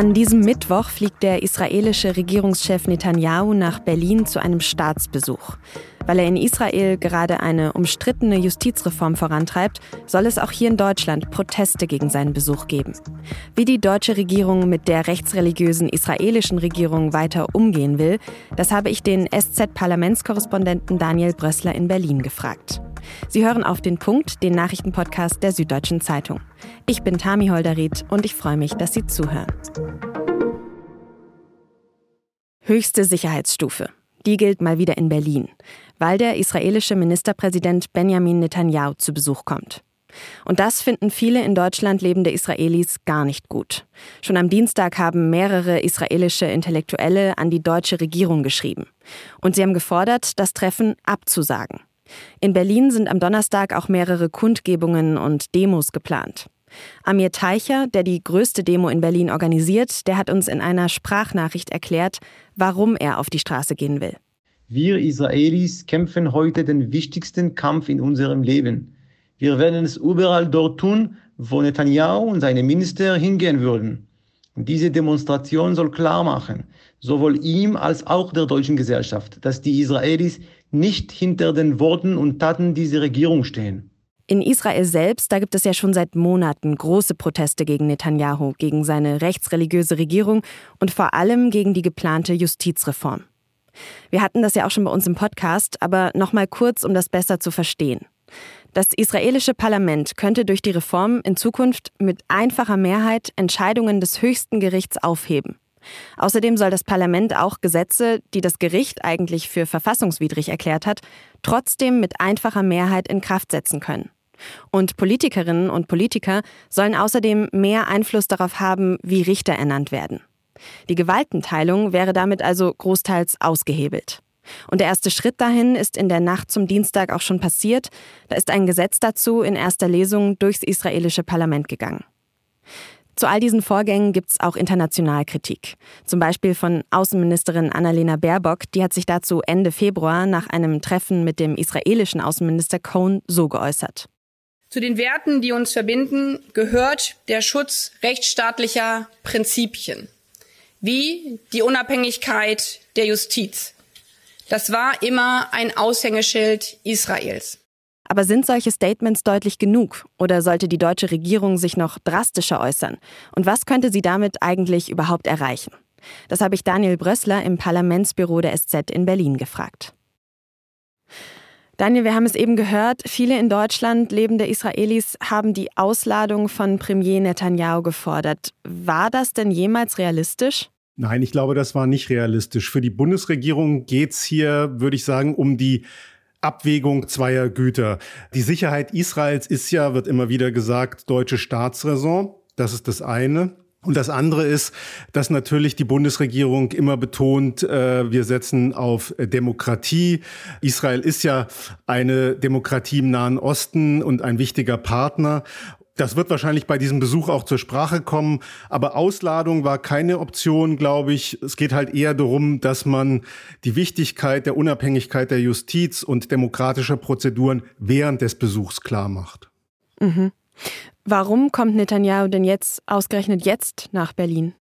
An diesem Mittwoch fliegt der israelische Regierungschef Netanyahu nach Berlin zu einem Staatsbesuch. Weil er in Israel gerade eine umstrittene Justizreform vorantreibt, soll es auch hier in Deutschland Proteste gegen seinen Besuch geben. Wie die deutsche Regierung mit der rechtsreligiösen israelischen Regierung weiter umgehen will, das habe ich den SZ-Parlamentskorrespondenten Daniel Brössler in Berlin gefragt. Sie hören auf den Punkt, den Nachrichtenpodcast der Süddeutschen Zeitung. Ich bin Tami Holderried und ich freue mich, dass Sie zuhören. Höchste Sicherheitsstufe. Die gilt mal wieder in Berlin, weil der israelische Ministerpräsident Benjamin Netanyahu zu Besuch kommt. Und das finden viele in Deutschland lebende Israelis gar nicht gut. Schon am Dienstag haben mehrere israelische Intellektuelle an die deutsche Regierung geschrieben. Und sie haben gefordert, das Treffen abzusagen. In Berlin sind am Donnerstag auch mehrere Kundgebungen und Demos geplant. Amir Teicher, der die größte Demo in Berlin organisiert, der hat uns in einer Sprachnachricht erklärt, warum er auf die Straße gehen will. Wir Israelis kämpfen heute den wichtigsten Kampf in unserem Leben. Wir werden es überall dort tun, wo Netanyahu und seine Minister hingehen würden. Diese Demonstration soll klar machen, sowohl ihm als auch der deutschen Gesellschaft, dass die Israelis nicht hinter den Worten und Taten dieser Regierung stehen. In Israel selbst, da gibt es ja schon seit Monaten große Proteste gegen Netanyahu, gegen seine rechtsreligiöse Regierung und vor allem gegen die geplante Justizreform. Wir hatten das ja auch schon bei uns im Podcast, aber noch mal kurz, um das besser zu verstehen. Das israelische Parlament könnte durch die Reform in Zukunft mit einfacher Mehrheit Entscheidungen des höchsten Gerichts aufheben. Außerdem soll das Parlament auch Gesetze, die das Gericht eigentlich für verfassungswidrig erklärt hat, trotzdem mit einfacher Mehrheit in Kraft setzen können. Und Politikerinnen und Politiker sollen außerdem mehr Einfluss darauf haben, wie Richter ernannt werden. Die Gewaltenteilung wäre damit also großteils ausgehebelt. Und der erste Schritt dahin ist in der Nacht zum Dienstag auch schon passiert. Da ist ein Gesetz dazu in erster Lesung durchs israelische Parlament gegangen. Zu all diesen Vorgängen gibt es auch international Kritik. Zum Beispiel von Außenministerin Annalena Baerbock, die hat sich dazu Ende Februar nach einem Treffen mit dem israelischen Außenminister Cohn so geäußert. Zu den Werten, die uns verbinden, gehört der Schutz rechtsstaatlicher Prinzipien, wie die Unabhängigkeit der Justiz. Das war immer ein Aushängeschild Israels. Aber sind solche Statements deutlich genug oder sollte die deutsche Regierung sich noch drastischer äußern? Und was könnte sie damit eigentlich überhaupt erreichen? Das habe ich Daniel Brössler im Parlamentsbüro der SZ in Berlin gefragt. Daniel, wir haben es eben gehört, viele in Deutschland lebende Israelis haben die Ausladung von Premier Netanyahu gefordert. War das denn jemals realistisch? Nein, ich glaube, das war nicht realistisch. Für die Bundesregierung geht es hier, würde ich sagen, um die Abwägung zweier Güter. Die Sicherheit Israels ist ja, wird immer wieder gesagt, deutsche Staatsräson. Das ist das eine. Und das andere ist, dass natürlich die Bundesregierung immer betont, äh, wir setzen auf Demokratie. Israel ist ja eine Demokratie im Nahen Osten und ein wichtiger Partner. Das wird wahrscheinlich bei diesem Besuch auch zur Sprache kommen. Aber Ausladung war keine Option, glaube ich. Es geht halt eher darum, dass man die Wichtigkeit der Unabhängigkeit der Justiz und demokratischer Prozeduren während des Besuchs klar macht. Mhm. Warum kommt Netanyahu denn jetzt, ausgerechnet jetzt, nach Berlin?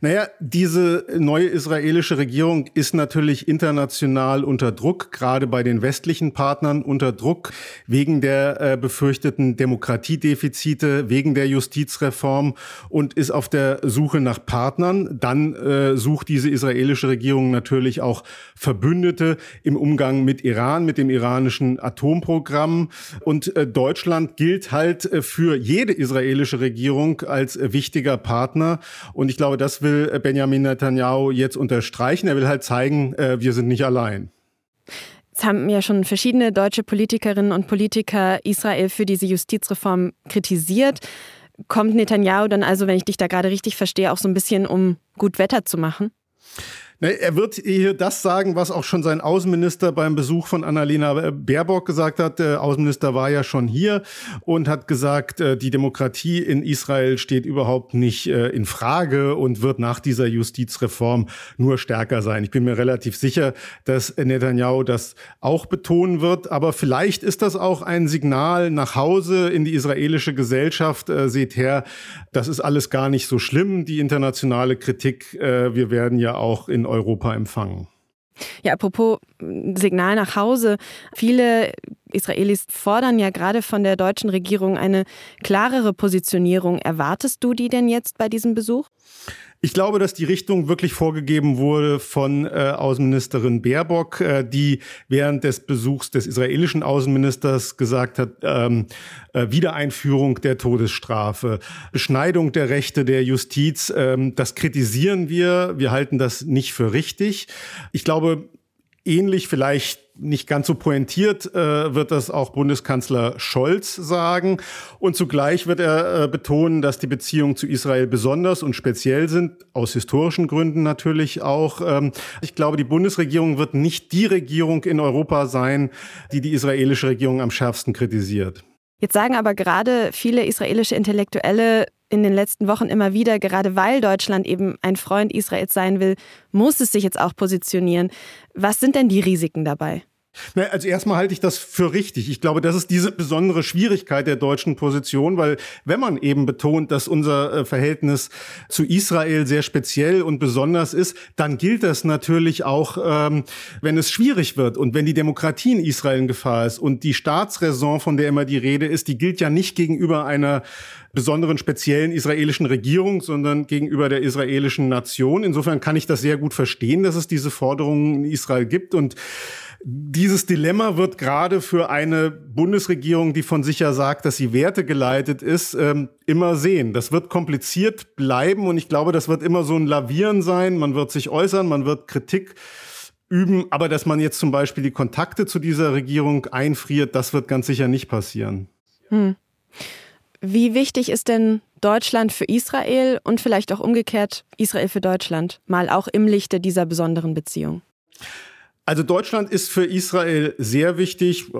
Naja, diese neue israelische Regierung ist natürlich international unter Druck, gerade bei den westlichen Partnern unter Druck, wegen der äh, befürchteten Demokratiedefizite, wegen der Justizreform und ist auf der Suche nach Partnern. Dann äh, sucht diese israelische Regierung natürlich auch Verbündete im Umgang mit Iran, mit dem iranischen Atomprogramm. Und äh, Deutschland gilt halt äh, für jede israelische Regierung als äh, wichtiger Partner. Und ich glaube, glaube, das will äh, Benjamin Netanyahu jetzt unterstreichen. Er will halt zeigen, äh, wir sind nicht allein. Es haben ja schon verschiedene deutsche Politikerinnen und Politiker Israel für diese Justizreform kritisiert. Kommt Netanyahu dann also, wenn ich dich da gerade richtig verstehe, auch so ein bisschen, um gut Wetter zu machen? Er wird hier das sagen, was auch schon sein Außenminister beim Besuch von Annalena Baerbock gesagt hat. Der Außenminister war ja schon hier und hat gesagt, äh, die Demokratie in Israel steht überhaupt nicht äh, in Frage und wird nach dieser Justizreform nur stärker sein. Ich bin mir relativ sicher, dass Netanyahu das auch betonen wird. Aber vielleicht ist das auch ein Signal nach Hause in die israelische Gesellschaft. Äh, seht her, das ist alles gar nicht so schlimm, die internationale Kritik. Wir werden ja auch in Europa empfangen. Ja, apropos Signal nach Hause. Viele Israelis fordern ja gerade von der deutschen Regierung eine klarere Positionierung. Erwartest du die denn jetzt bei diesem Besuch? Ich glaube, dass die Richtung wirklich vorgegeben wurde von äh, Außenministerin Baerbock, äh, die während des Besuchs des israelischen Außenministers gesagt hat, ähm, äh, Wiedereinführung der Todesstrafe, Beschneidung der Rechte der Justiz, ähm, das kritisieren wir. Wir halten das nicht für richtig. Ich glaube, ähnlich vielleicht nicht ganz so pointiert äh, wird das auch Bundeskanzler Scholz sagen. Und zugleich wird er äh, betonen, dass die Beziehungen zu Israel besonders und speziell sind, aus historischen Gründen natürlich auch. Ähm, ich glaube, die Bundesregierung wird nicht die Regierung in Europa sein, die die israelische Regierung am schärfsten kritisiert. Jetzt sagen aber gerade viele israelische Intellektuelle in den letzten Wochen immer wieder, gerade weil Deutschland eben ein Freund Israels sein will, muss es sich jetzt auch positionieren. Was sind denn die Risiken dabei? Also erstmal halte ich das für richtig. Ich glaube, das ist diese besondere Schwierigkeit der deutschen Position, weil wenn man eben betont, dass unser äh, Verhältnis zu Israel sehr speziell und besonders ist, dann gilt das natürlich auch, ähm, wenn es schwierig wird und wenn die Demokratie in Israel in Gefahr ist. Und die Staatsräson, von der immer die Rede ist, die gilt ja nicht gegenüber einer besonderen speziellen israelischen Regierung, sondern gegenüber der israelischen Nation. Insofern kann ich das sehr gut verstehen, dass es diese Forderungen in Israel gibt und dieses Dilemma wird gerade für eine Bundesregierung, die von sich ja sagt, dass sie wertegeleitet ist, ähm, immer sehen. Das wird kompliziert bleiben und ich glaube, das wird immer so ein Lavieren sein. Man wird sich äußern, man wird Kritik üben, aber dass man jetzt zum Beispiel die Kontakte zu dieser Regierung einfriert, das wird ganz sicher nicht passieren. Hm. Wie wichtig ist denn Deutschland für Israel und vielleicht auch umgekehrt Israel für Deutschland, mal auch im Lichte dieser besonderen Beziehung? Also Deutschland ist für Israel sehr wichtig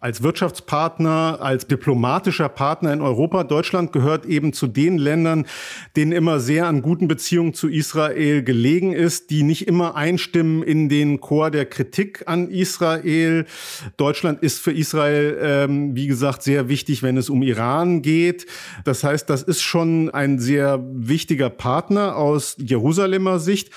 als Wirtschaftspartner, als diplomatischer Partner in Europa. Deutschland gehört eben zu den Ländern, denen immer sehr an guten Beziehungen zu Israel gelegen ist, die nicht immer einstimmen in den Chor der Kritik an Israel. Deutschland ist für Israel, ähm, wie gesagt, sehr wichtig, wenn es um Iran geht. Das heißt, das ist schon ein sehr wichtiger Partner aus Jerusalemer Sicht.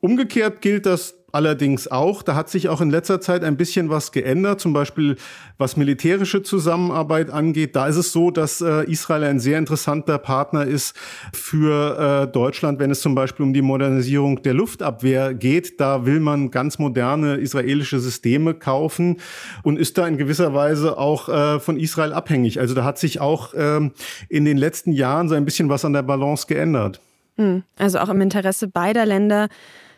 Umgekehrt gilt das allerdings auch. Da hat sich auch in letzter Zeit ein bisschen was geändert, zum Beispiel was militärische Zusammenarbeit angeht. Da ist es so, dass äh, Israel ein sehr interessanter Partner ist für äh, Deutschland, wenn es zum Beispiel um die Modernisierung der Luftabwehr geht. Da will man ganz moderne israelische Systeme kaufen und ist da in gewisser Weise auch äh, von Israel abhängig. Also da hat sich auch ähm, in den letzten Jahren so ein bisschen was an der Balance geändert. Hm. Also auch im Interesse beider Länder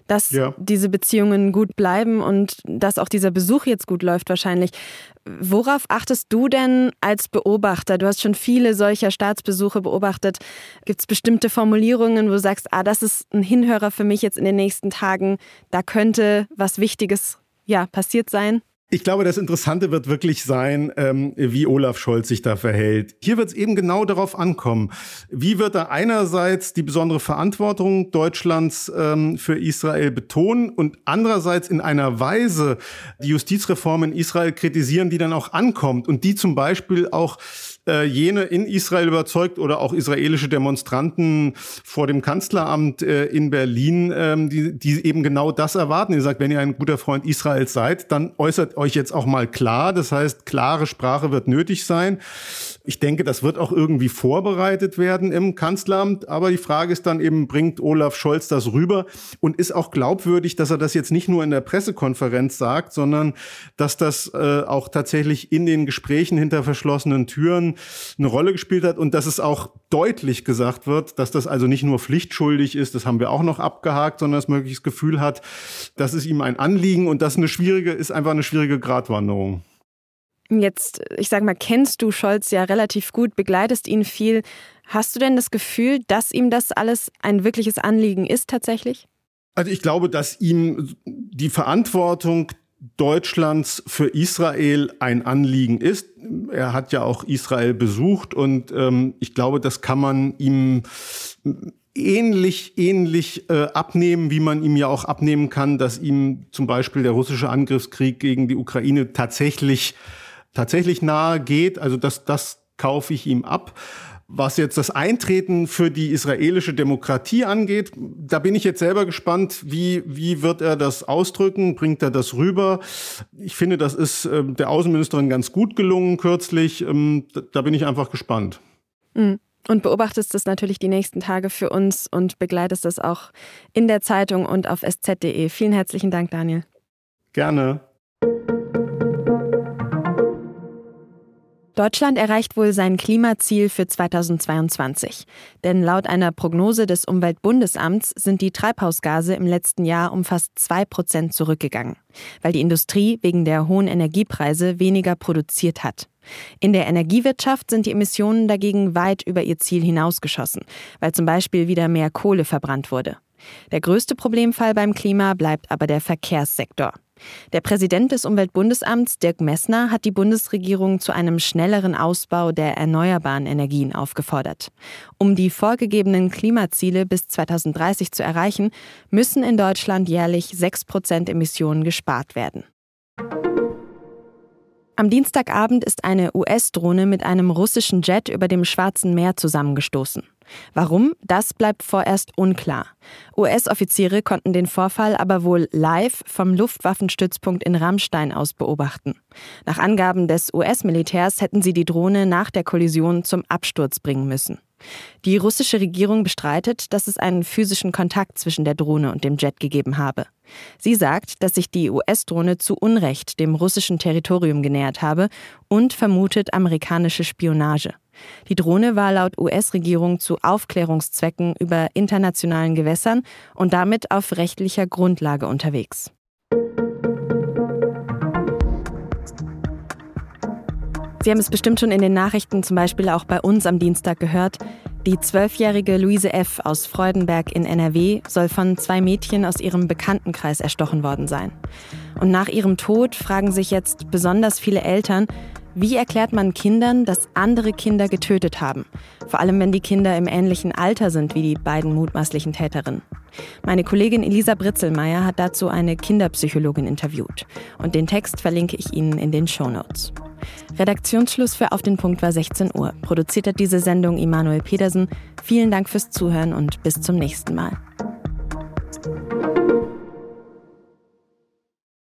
dass ja. diese Beziehungen gut bleiben und dass auch dieser Besuch jetzt gut läuft wahrscheinlich. Worauf achtest du denn als Beobachter? Du hast schon viele solcher Staatsbesuche beobachtet. Gibt es bestimmte Formulierungen, wo du sagst, ah, das ist ein Hinhörer für mich jetzt in den nächsten Tagen, da könnte was Wichtiges ja, passiert sein? Ich glaube, das Interessante wird wirklich sein, ähm, wie Olaf Scholz sich da verhält. Hier wird es eben genau darauf ankommen. Wie wird er einerseits die besondere Verantwortung Deutschlands ähm, für Israel betonen und andererseits in einer Weise die Justizreform in Israel kritisieren, die dann auch ankommt und die zum Beispiel auch äh, jene in Israel überzeugt oder auch israelische Demonstranten vor dem Kanzleramt äh, in Berlin, ähm, die, die eben genau das erwarten. Ihr sagt, wenn ihr ein guter Freund Israels seid, dann äußert euch jetzt auch mal klar. Das heißt, klare Sprache wird nötig sein. Ich denke, das wird auch irgendwie vorbereitet werden im Kanzleramt. Aber die Frage ist dann eben, bringt Olaf Scholz das rüber und ist auch glaubwürdig, dass er das jetzt nicht nur in der Pressekonferenz sagt, sondern dass das äh, auch tatsächlich in den Gesprächen hinter verschlossenen Türen eine Rolle gespielt hat und dass es auch deutlich gesagt wird, dass das also nicht nur pflichtschuldig ist, das haben wir auch noch abgehakt, sondern das mögliches Gefühl hat, das ist ihm ein Anliegen und das eine schwierige, ist einfach eine schwierige Gratwanderung. Jetzt, ich sage mal, kennst du Scholz ja relativ gut, begleitest ihn viel. Hast du denn das Gefühl, dass ihm das alles ein wirkliches Anliegen ist tatsächlich? Also ich glaube, dass ihm die Verantwortung Deutschlands für Israel ein Anliegen ist. Er hat ja auch Israel besucht und ähm, ich glaube, das kann man ihm ähnlich, ähnlich äh, abnehmen, wie man ihm ja auch abnehmen kann, dass ihm zum Beispiel der russische Angriffskrieg gegen die Ukraine tatsächlich, tatsächlich nahe geht. Also das, das kaufe ich ihm ab. Was jetzt das Eintreten für die israelische Demokratie angeht, da bin ich jetzt selber gespannt, wie, wie wird er das ausdrücken? Bringt er das rüber? Ich finde, das ist äh, der Außenministerin ganz gut gelungen kürzlich. Ähm, da, da, bin ich einfach gespannt. Mhm. Und beobachtest das natürlich die nächsten Tage für uns und begleitest das auch in der Zeitung und auf sz.de. Vielen herzlichen Dank, Daniel. Gerne. Deutschland erreicht wohl sein Klimaziel für 2022. Denn laut einer Prognose des Umweltbundesamts sind die Treibhausgase im letzten Jahr um fast zwei Prozent zurückgegangen, weil die Industrie wegen der hohen Energiepreise weniger produziert hat. In der Energiewirtschaft sind die Emissionen dagegen weit über ihr Ziel hinausgeschossen, weil zum Beispiel wieder mehr Kohle verbrannt wurde. Der größte Problemfall beim Klima bleibt aber der Verkehrssektor. Der Präsident des Umweltbundesamts, Dirk Messner, hat die Bundesregierung zu einem schnelleren Ausbau der erneuerbaren Energien aufgefordert. Um die vorgegebenen Klimaziele bis 2030 zu erreichen, müssen in Deutschland jährlich 6 Prozent Emissionen gespart werden. Am Dienstagabend ist eine US-Drohne mit einem russischen Jet über dem Schwarzen Meer zusammengestoßen. Warum? Das bleibt vorerst unklar. US-Offiziere konnten den Vorfall aber wohl live vom Luftwaffenstützpunkt in Rammstein aus beobachten. Nach Angaben des US-Militärs hätten sie die Drohne nach der Kollision zum Absturz bringen müssen. Die russische Regierung bestreitet, dass es einen physischen Kontakt zwischen der Drohne und dem Jet gegeben habe. Sie sagt, dass sich die US-Drohne zu Unrecht dem russischen Territorium genähert habe und vermutet amerikanische Spionage. Die Drohne war laut US-Regierung zu Aufklärungszwecken über internationalen Gewässern und damit auf rechtlicher Grundlage unterwegs. Sie haben es bestimmt schon in den Nachrichten, zum Beispiel auch bei uns am Dienstag gehört. Die zwölfjährige Luise F. aus Freudenberg in NRW soll von zwei Mädchen aus ihrem Bekanntenkreis erstochen worden sein. Und nach ihrem Tod fragen sich jetzt besonders viele Eltern, wie erklärt man Kindern, dass andere Kinder getötet haben? Vor allem, wenn die Kinder im ähnlichen Alter sind wie die beiden mutmaßlichen Täterinnen. Meine Kollegin Elisa Britzelmeier hat dazu eine Kinderpsychologin interviewt. Und den Text verlinke ich Ihnen in den Show Notes. Redaktionsschluss für Auf den Punkt war 16 Uhr. Produziert hat diese Sendung Immanuel Pedersen. Vielen Dank fürs Zuhören und bis zum nächsten Mal.